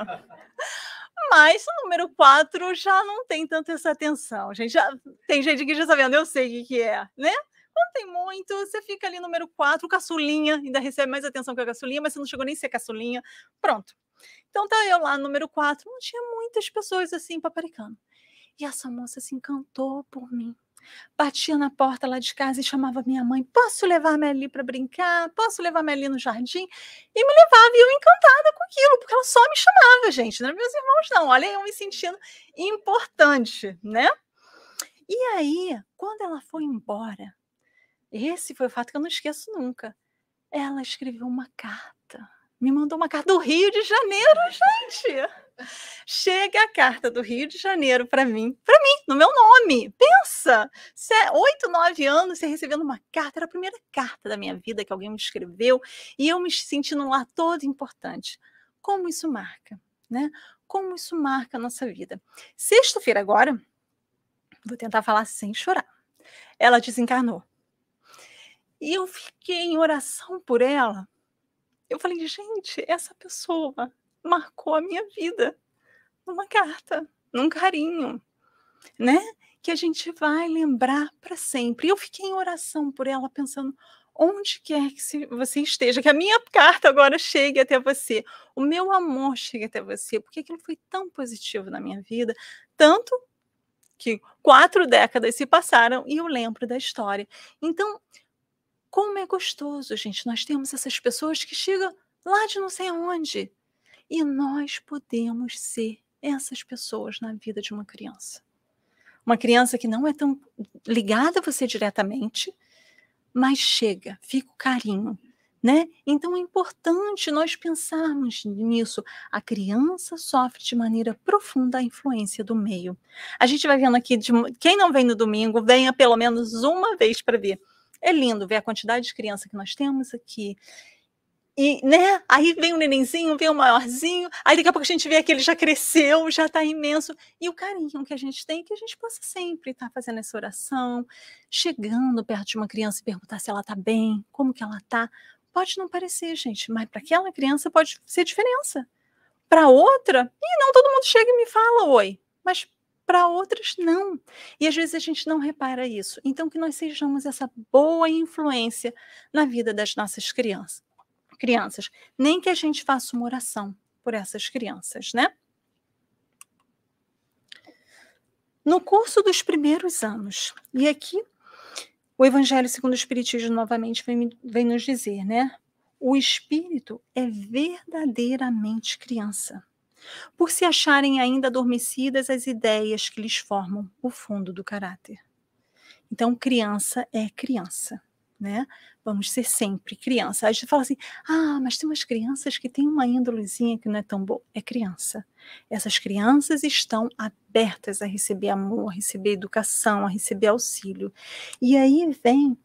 Mas o número quatro já não tem tanto essa atenção. Gente, já, tem gente que já sabendo, eu sei o que, que é, né? Quando tem muito, você fica ali número quatro, caçulinha, ainda recebe mais atenção que a caçulinha, mas você não chegou nem a ser caçulinha. Pronto. Então tá eu lá, número quatro, não tinha muitas pessoas assim paparicando. E essa moça se encantou por mim batia na porta lá de casa e chamava minha mãe: Posso levar Meli para brincar? Posso levar Meli no jardim? E me levava, e eu encantada com aquilo, porque ela só me chamava, gente, não eram meus irmãos, não. Olha, eu me sentindo importante, né? E aí, quando ela foi embora, esse foi o fato que eu não esqueço nunca. Ela escreveu uma carta, me mandou uma carta do Rio de Janeiro, gente. Chega a carta do Rio de Janeiro para mim, para mim, no meu nome. Pensa, oito, nove anos, você recebendo uma carta, era a primeira carta da minha vida que alguém me escreveu e eu me sentindo lá toda importante. Como isso marca, né? Como isso marca a nossa vida. Sexta-feira agora, vou tentar falar sem chorar. Ela desencarnou. E eu fiquei em oração por ela. Eu falei, gente, essa pessoa marcou a minha vida numa carta, num carinho, né? Que a gente vai lembrar para sempre. Eu fiquei em oração por ela, pensando onde quer que você esteja, que a minha carta agora chegue até você, o meu amor chegue até você, porque aquilo foi tão positivo na minha vida, tanto que quatro décadas se passaram e eu lembro da história. Então, como é gostoso, gente, nós temos essas pessoas que chegam lá de não sei aonde, e nós podemos ser essas pessoas na vida de uma criança. Uma criança que não é tão ligada a você diretamente, mas chega, fica o carinho, né? Então é importante nós pensarmos nisso. A criança sofre de maneira profunda a influência do meio. A gente vai vendo aqui, de, quem não vem no domingo, venha pelo menos uma vez para ver. É lindo ver a quantidade de criança que nós temos aqui. E, né? Aí vem o nenenzinho, vem o maiorzinho, aí daqui a pouco a gente vê que ele já cresceu, já está imenso. E o carinho que a gente tem, que a gente possa sempre estar tá fazendo essa oração, chegando perto de uma criança e perguntar se ela está bem, como que ela está. Pode não parecer, gente, mas para aquela criança pode ser diferença. Para outra, e não todo mundo chega e me fala oi, mas para outras não. E às vezes a gente não repara isso. Então que nós sejamos essa boa influência na vida das nossas crianças crianças, nem que a gente faça uma oração por essas crianças, né? No curso dos primeiros anos, e aqui o Evangelho segundo o Espiritismo novamente vem, vem nos dizer, né? O espírito é verdadeiramente criança, por se acharem ainda adormecidas as ideias que lhes formam o fundo do caráter. Então, criança é criança né? Vamos ser sempre criança. A gente fala assim: ah, mas tem umas crianças que têm uma índolezinha que não é tão boa. É criança. Essas crianças estão abertas a receber amor, a receber educação, a receber auxílio. E aí vem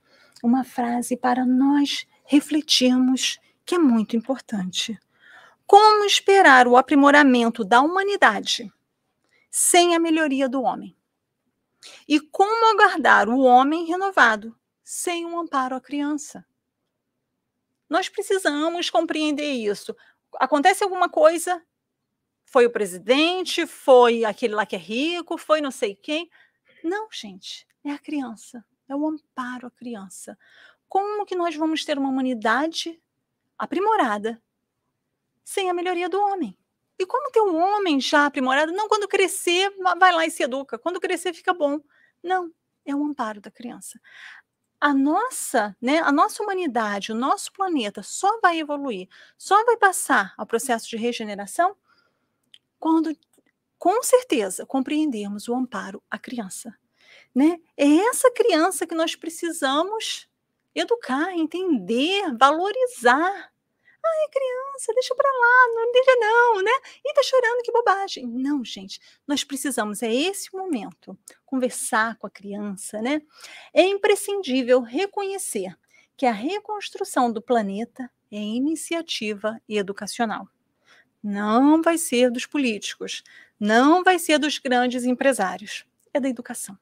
uma frase para nós refletirmos que é muito importante. Como esperar o aprimoramento da humanidade sem a melhoria do homem? E como aguardar o homem renovado sem um amparo à criança. Nós precisamos compreender isso. Acontece alguma coisa, foi o presidente, foi aquele lá que é rico, foi não sei quem. Não, gente, é a criança, é o amparo à criança. Como que nós vamos ter uma humanidade aprimorada sem a melhoria do homem? E como ter um homem já aprimorado? Não, quando crescer, vai lá e se educa. Quando crescer, fica bom. Não, é o amparo da criança a nossa, né, a nossa humanidade, o nosso planeta só vai evoluir, só vai passar ao processo de regeneração quando, com certeza, compreendermos o amparo à criança. Né? É essa criança que nós precisamos educar, entender, valorizar. É criança, deixa para lá, não deixa não, né? E tá chorando, que bobagem. Não, gente, nós precisamos, é esse momento, conversar com a criança, né? É imprescindível reconhecer que a reconstrução do planeta é iniciativa educacional. Não vai ser dos políticos, não vai ser dos grandes empresários, é da educação.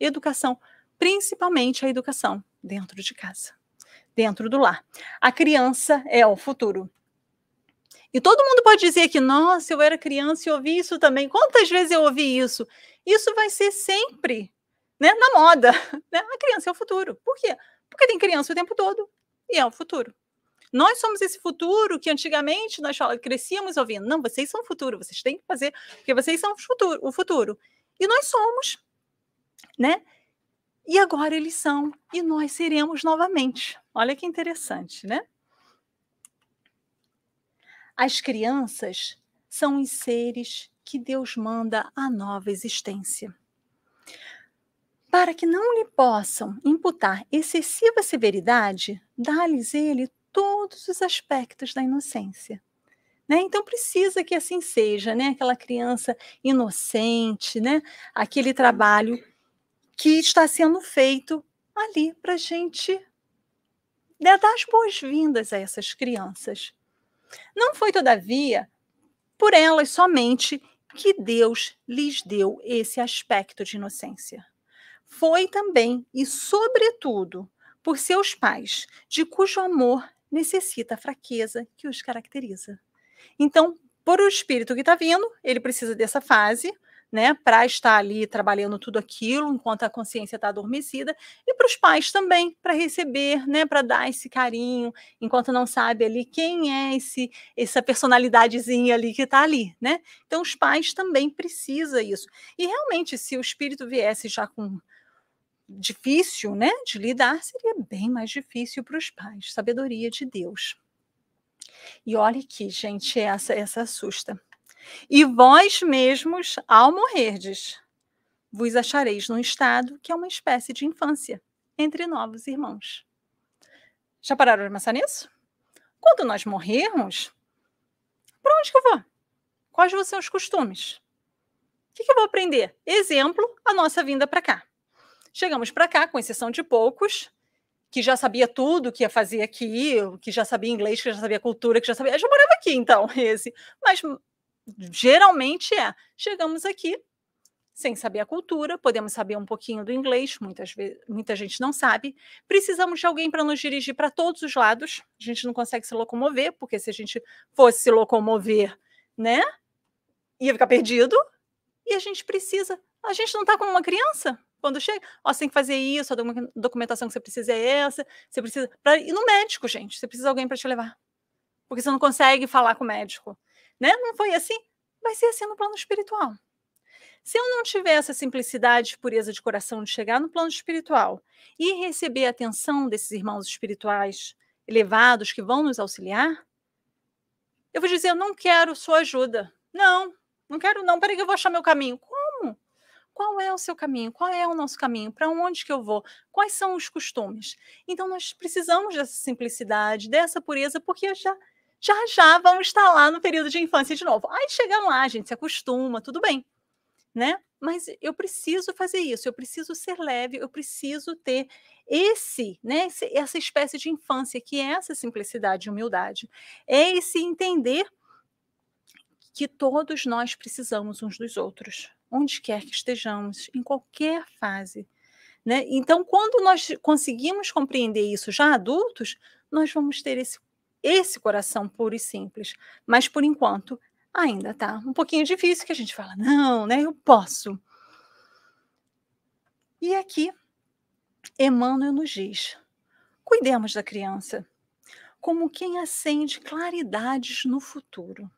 Educação, principalmente a educação dentro de casa dentro do lar. A criança é o futuro. E todo mundo pode dizer que, nossa, eu era criança e ouvi isso também. Quantas vezes eu ouvi isso? Isso vai ser sempre né, na moda. (laughs) Né? A criança é o futuro. Por quê? Porque tem criança o tempo todo e é o futuro. Nós somos esse futuro que antigamente nós crescíamos ouvindo. Não, vocês são o futuro, vocês têm que fazer, porque vocês são o futuro. O futuro. E nós somos, né? E agora eles são, e nós seremos novamente. Olha que interessante, né? As crianças são os seres que Deus manda à nova existência. Para que não lhe possam imputar excessiva severidade, dá-lhes ele todos os aspectos da inocência. Né? Então precisa que assim seja, né? Aquela criança inocente, né? Aquele trabalho que está sendo feito ali para a gente né, dar as boas-vindas a essas crianças. Não foi, todavia, por elas somente que Deus lhes deu esse aspecto de inocência. Foi também e, sobretudo, por seus pais, de cujo amor necessita a fraqueza que os caracteriza. Então, por o espírito que está vindo, ele precisa dessa fase, né, para estar ali trabalhando tudo aquilo enquanto a consciência está adormecida, e para os pais também, para receber, né, para dar esse carinho, enquanto não sabe ali quem é esse essa personalidadezinha ali que está ali, né? Então os pais também precisam isso. E realmente, se o espírito viesse já com difícil, né, de lidar, seria bem mais difícil para os pais. Sabedoria de Deus. E olha aqui, gente, essa essa assusta. E vós mesmos, ao morrerdes, vos achareis num estado que é uma espécie de infância entre novos irmãos. Já pararam de pensar nisso? Quando nós morrermos, para onde que eu vou? Quais vão ser os costumes? O que, que eu vou aprender? Exemplo, a nossa vinda para cá. Chegamos para cá, com exceção de poucos, que já sabia tudo que ia fazer aqui, que já sabia inglês, que já sabia cultura, que já sabia. Eu já morava aqui, então, (laughs) esse. Mas geralmente é. Chegamos aqui sem saber a cultura, podemos saber um pouquinho do inglês, muitas vezes, muita gente não sabe. Precisamos de alguém para nos dirigir para todos os lados. A gente não consegue se locomover, porque se a gente fosse se locomover, né, ia ficar perdido. E a gente precisa. A gente não está como uma criança quando chega. Ó, você tem que fazer isso, a documentação que você precisa é essa. Você precisa. Para ir no médico, gente. Você precisa de alguém para te levar. Porque você não consegue falar com o médico né? Não foi assim? Vai ser assim no plano espiritual. Se eu não tiver essa simplicidade pureza de coração de chegar no plano espiritual e receber a atenção desses irmãos espirituais elevados que vão nos auxiliar, eu vou dizer, eu não quero sua ajuda. Não, não quero não. Peraí que eu vou achar meu caminho. Como? Qual é o seu caminho? Qual é o nosso caminho? Para onde que eu vou? Quais são os costumes? Então nós precisamos dessa simplicidade, dessa pureza, porque já já já vamos estar lá no período de infância de novo. Aí chegam lá, a gente se acostuma, tudo bem, né? Mas eu preciso fazer isso, eu preciso ser leve, eu preciso ter esse, né, essa espécie de infância que é essa simplicidade e humildade. É esse entender que todos nós precisamos uns dos outros, onde quer que estejamos, em qualquer fase. Né? Então, quando nós conseguimos compreender isso já adultos, nós vamos ter esse esse coração puro e simples. Mas por enquanto ainda tá um pouquinho difícil que a gente fala, não, né? Eu posso. E aqui Emmanuel nos diz: cuidemos da criança como quem acende claridades no futuro.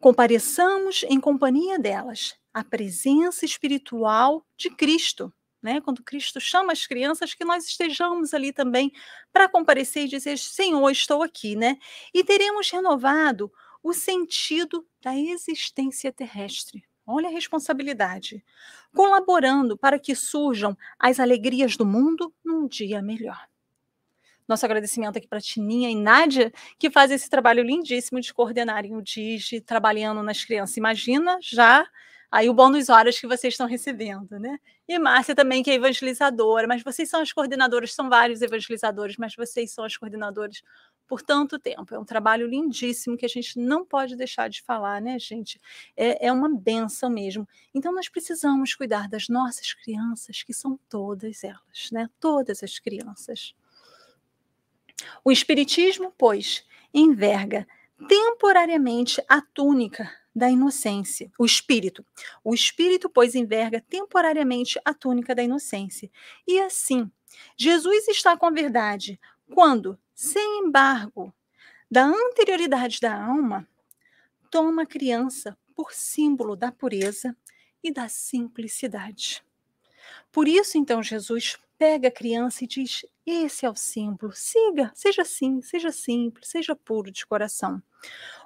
Compareçamos em companhia delas a presença espiritual de Cristo né? Quando Cristo chama as crianças, que nós estejamos ali também para comparecer e dizer: Senhor, estou aqui, né? E teremos renovado o sentido da existência terrestre. Olha a responsabilidade. Colaborando para que surjam as alegrias do mundo num dia melhor. Nosso agradecimento aqui para Tininha e Nádia, que fazem esse trabalho lindíssimo de coordenarem o DIGE, trabalhando nas crianças. Imagina já aí o bônus horas que vocês estão recebendo, né? E Márcia também, que é evangelizadora, mas vocês são as coordenadoras, são vários evangelizadores, mas vocês são as coordenadoras por tanto tempo. É um trabalho lindíssimo que a gente não pode deixar de falar, né, gente? É, é uma benção mesmo. Então, nós precisamos cuidar das nossas crianças, que são todas elas, né? Todas as crianças. O Espiritismo, pois, enverga temporariamente a túnica da inocência, o espírito. O espírito, pois, enverga temporariamente a túnica da inocência. E assim, Jesus está com a verdade quando, sem embargo da anterioridade da alma, toma a criança por símbolo da pureza e da simplicidade. Por isso, então, Jesus pega a criança e diz: Esse é o símbolo, siga, seja assim, seja simples, seja puro de coração.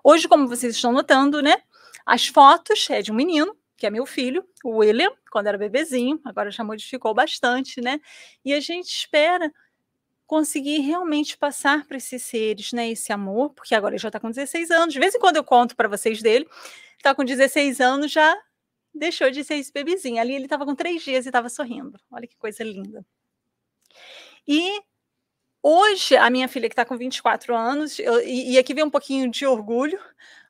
Hoje, como vocês estão notando, né? As fotos é de um menino, que é meu filho, o William, quando era bebezinho, agora já modificou bastante, né? E a gente espera conseguir realmente passar para esses seres, né, esse amor, porque agora ele já está com 16 anos, de vez em quando eu conto para vocês dele, está com 16 anos, já deixou de ser esse bebezinho. Ali ele estava com três dias e estava sorrindo. Olha que coisa linda. E hoje, a minha filha, que está com 24 anos, eu, e, e, aqui vem um pouquinho de orgulho,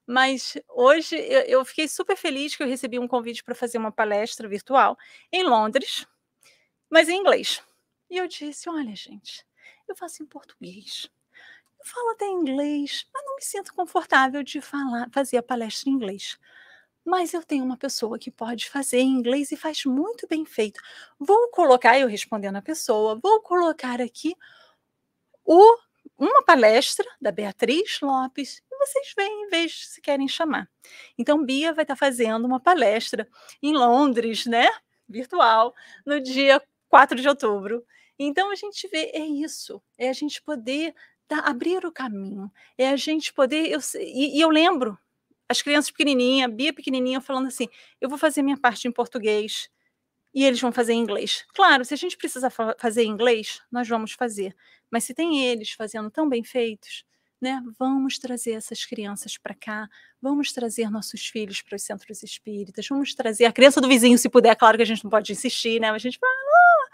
mas hoje eu, fiquei super feliz que eu recebi um convite para fazer uma palestra virtual em Londres, mas em inglês. E eu disse: olha, gente, eu faço em português. Eu falo até inglês, mas não me sinto confortável de falar, fazer a palestra em inglês mas eu tenho uma pessoa que pode fazer em inglês e faz muito bem feito. Vou colocar, eu respondendo a pessoa, vou colocar aqui o, uma palestra da Beatriz Lopes e vocês veem, veem se querem chamar. Então, Bia vai estar fazendo uma palestra em Londres, né? Virtual, no dia 4 de outubro. Então, a gente vê, é isso, é a gente poder dar, abrir o caminho, é a gente poder. Eu, e, e eu lembro as crianças pequenininhas, Bia pequenininha, falando assim: eu vou fazer minha parte em português e eles vão fazer em inglês. Claro, se a gente precisa fa fazer em inglês, nós vamos fazer. Mas se tem eles fazendo tão bem feitos, né? Vamos trazer essas crianças para cá, vamos trazer nossos filhos para os centros espíritas, vamos trazer a criança do vizinho, se puder, claro que a gente não pode insistir, né? Mas a gente fala, ah!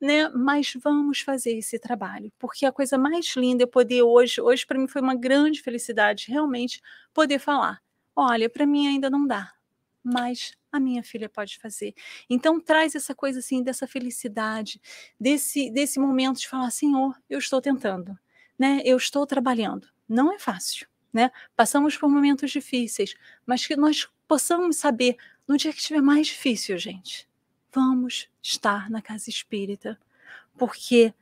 né? Mas vamos fazer esse trabalho, porque a coisa mais linda é poder hoje, hoje para mim foi uma grande felicidade realmente poder falar Olha, para mim ainda não dá, mas a minha filha pode fazer. Então traz essa coisa assim dessa felicidade, desse desse momento de falar, Senhor, eu estou tentando, né? Eu estou trabalhando. Não é fácil, né? Passamos por momentos difíceis, mas que nós possamos saber no dia que estiver mais difícil, gente, vamos estar na casa espírita, porque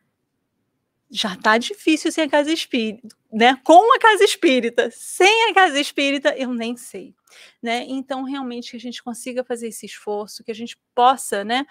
já está difícil sem a casa espírita, né? Com a casa espírita, sem a casa espírita, eu nem sei, né? Então, realmente que a gente consiga fazer esse esforço, que a gente possa, né,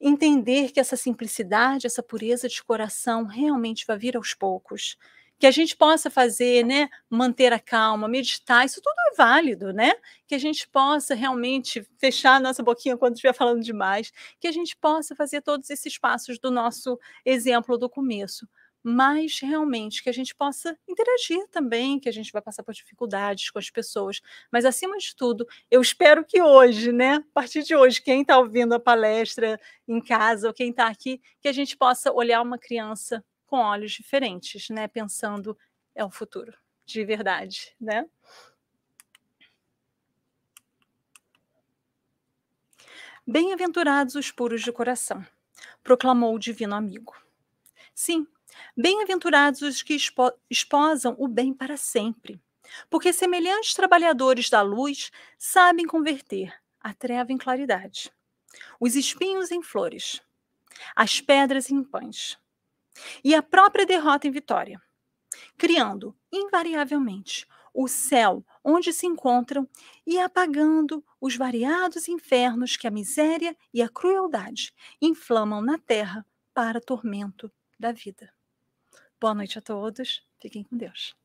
entender que essa simplicidade, essa pureza de coração realmente vai vir aos poucos, que a gente possa fazer, né, manter a calma, meditar, isso tudo é válido, né? Que a gente possa realmente fechar a nossa boquinha quando estiver falando demais, que a gente possa fazer todos esses passos do nosso exemplo do começo, mas realmente que a gente possa interagir também, que a gente vai passar por dificuldades com as pessoas, mas acima de tudo, eu espero que hoje, né, a partir de hoje, quem está ouvindo a palestra em casa ou quem está aqui, que a gente possa olhar uma criança com olhos diferentes, né? Pensando é o futuro, de verdade, né? Bem-aventurados os puros de coração, proclamou o divino amigo. Sim, bem-aventurados os que espo esposam o bem para sempre, porque semelhantes trabalhadores da luz sabem converter a treva em claridade, os espinhos em flores, as pedras em pães, e a própria derrota em vitória, criando, invariavelmente, o céu onde se encontram e apagando os variados infernos que a miséria e a crueldade inflamam na terra para tormento da vida. Boa noite a todos, fiquem com Deus.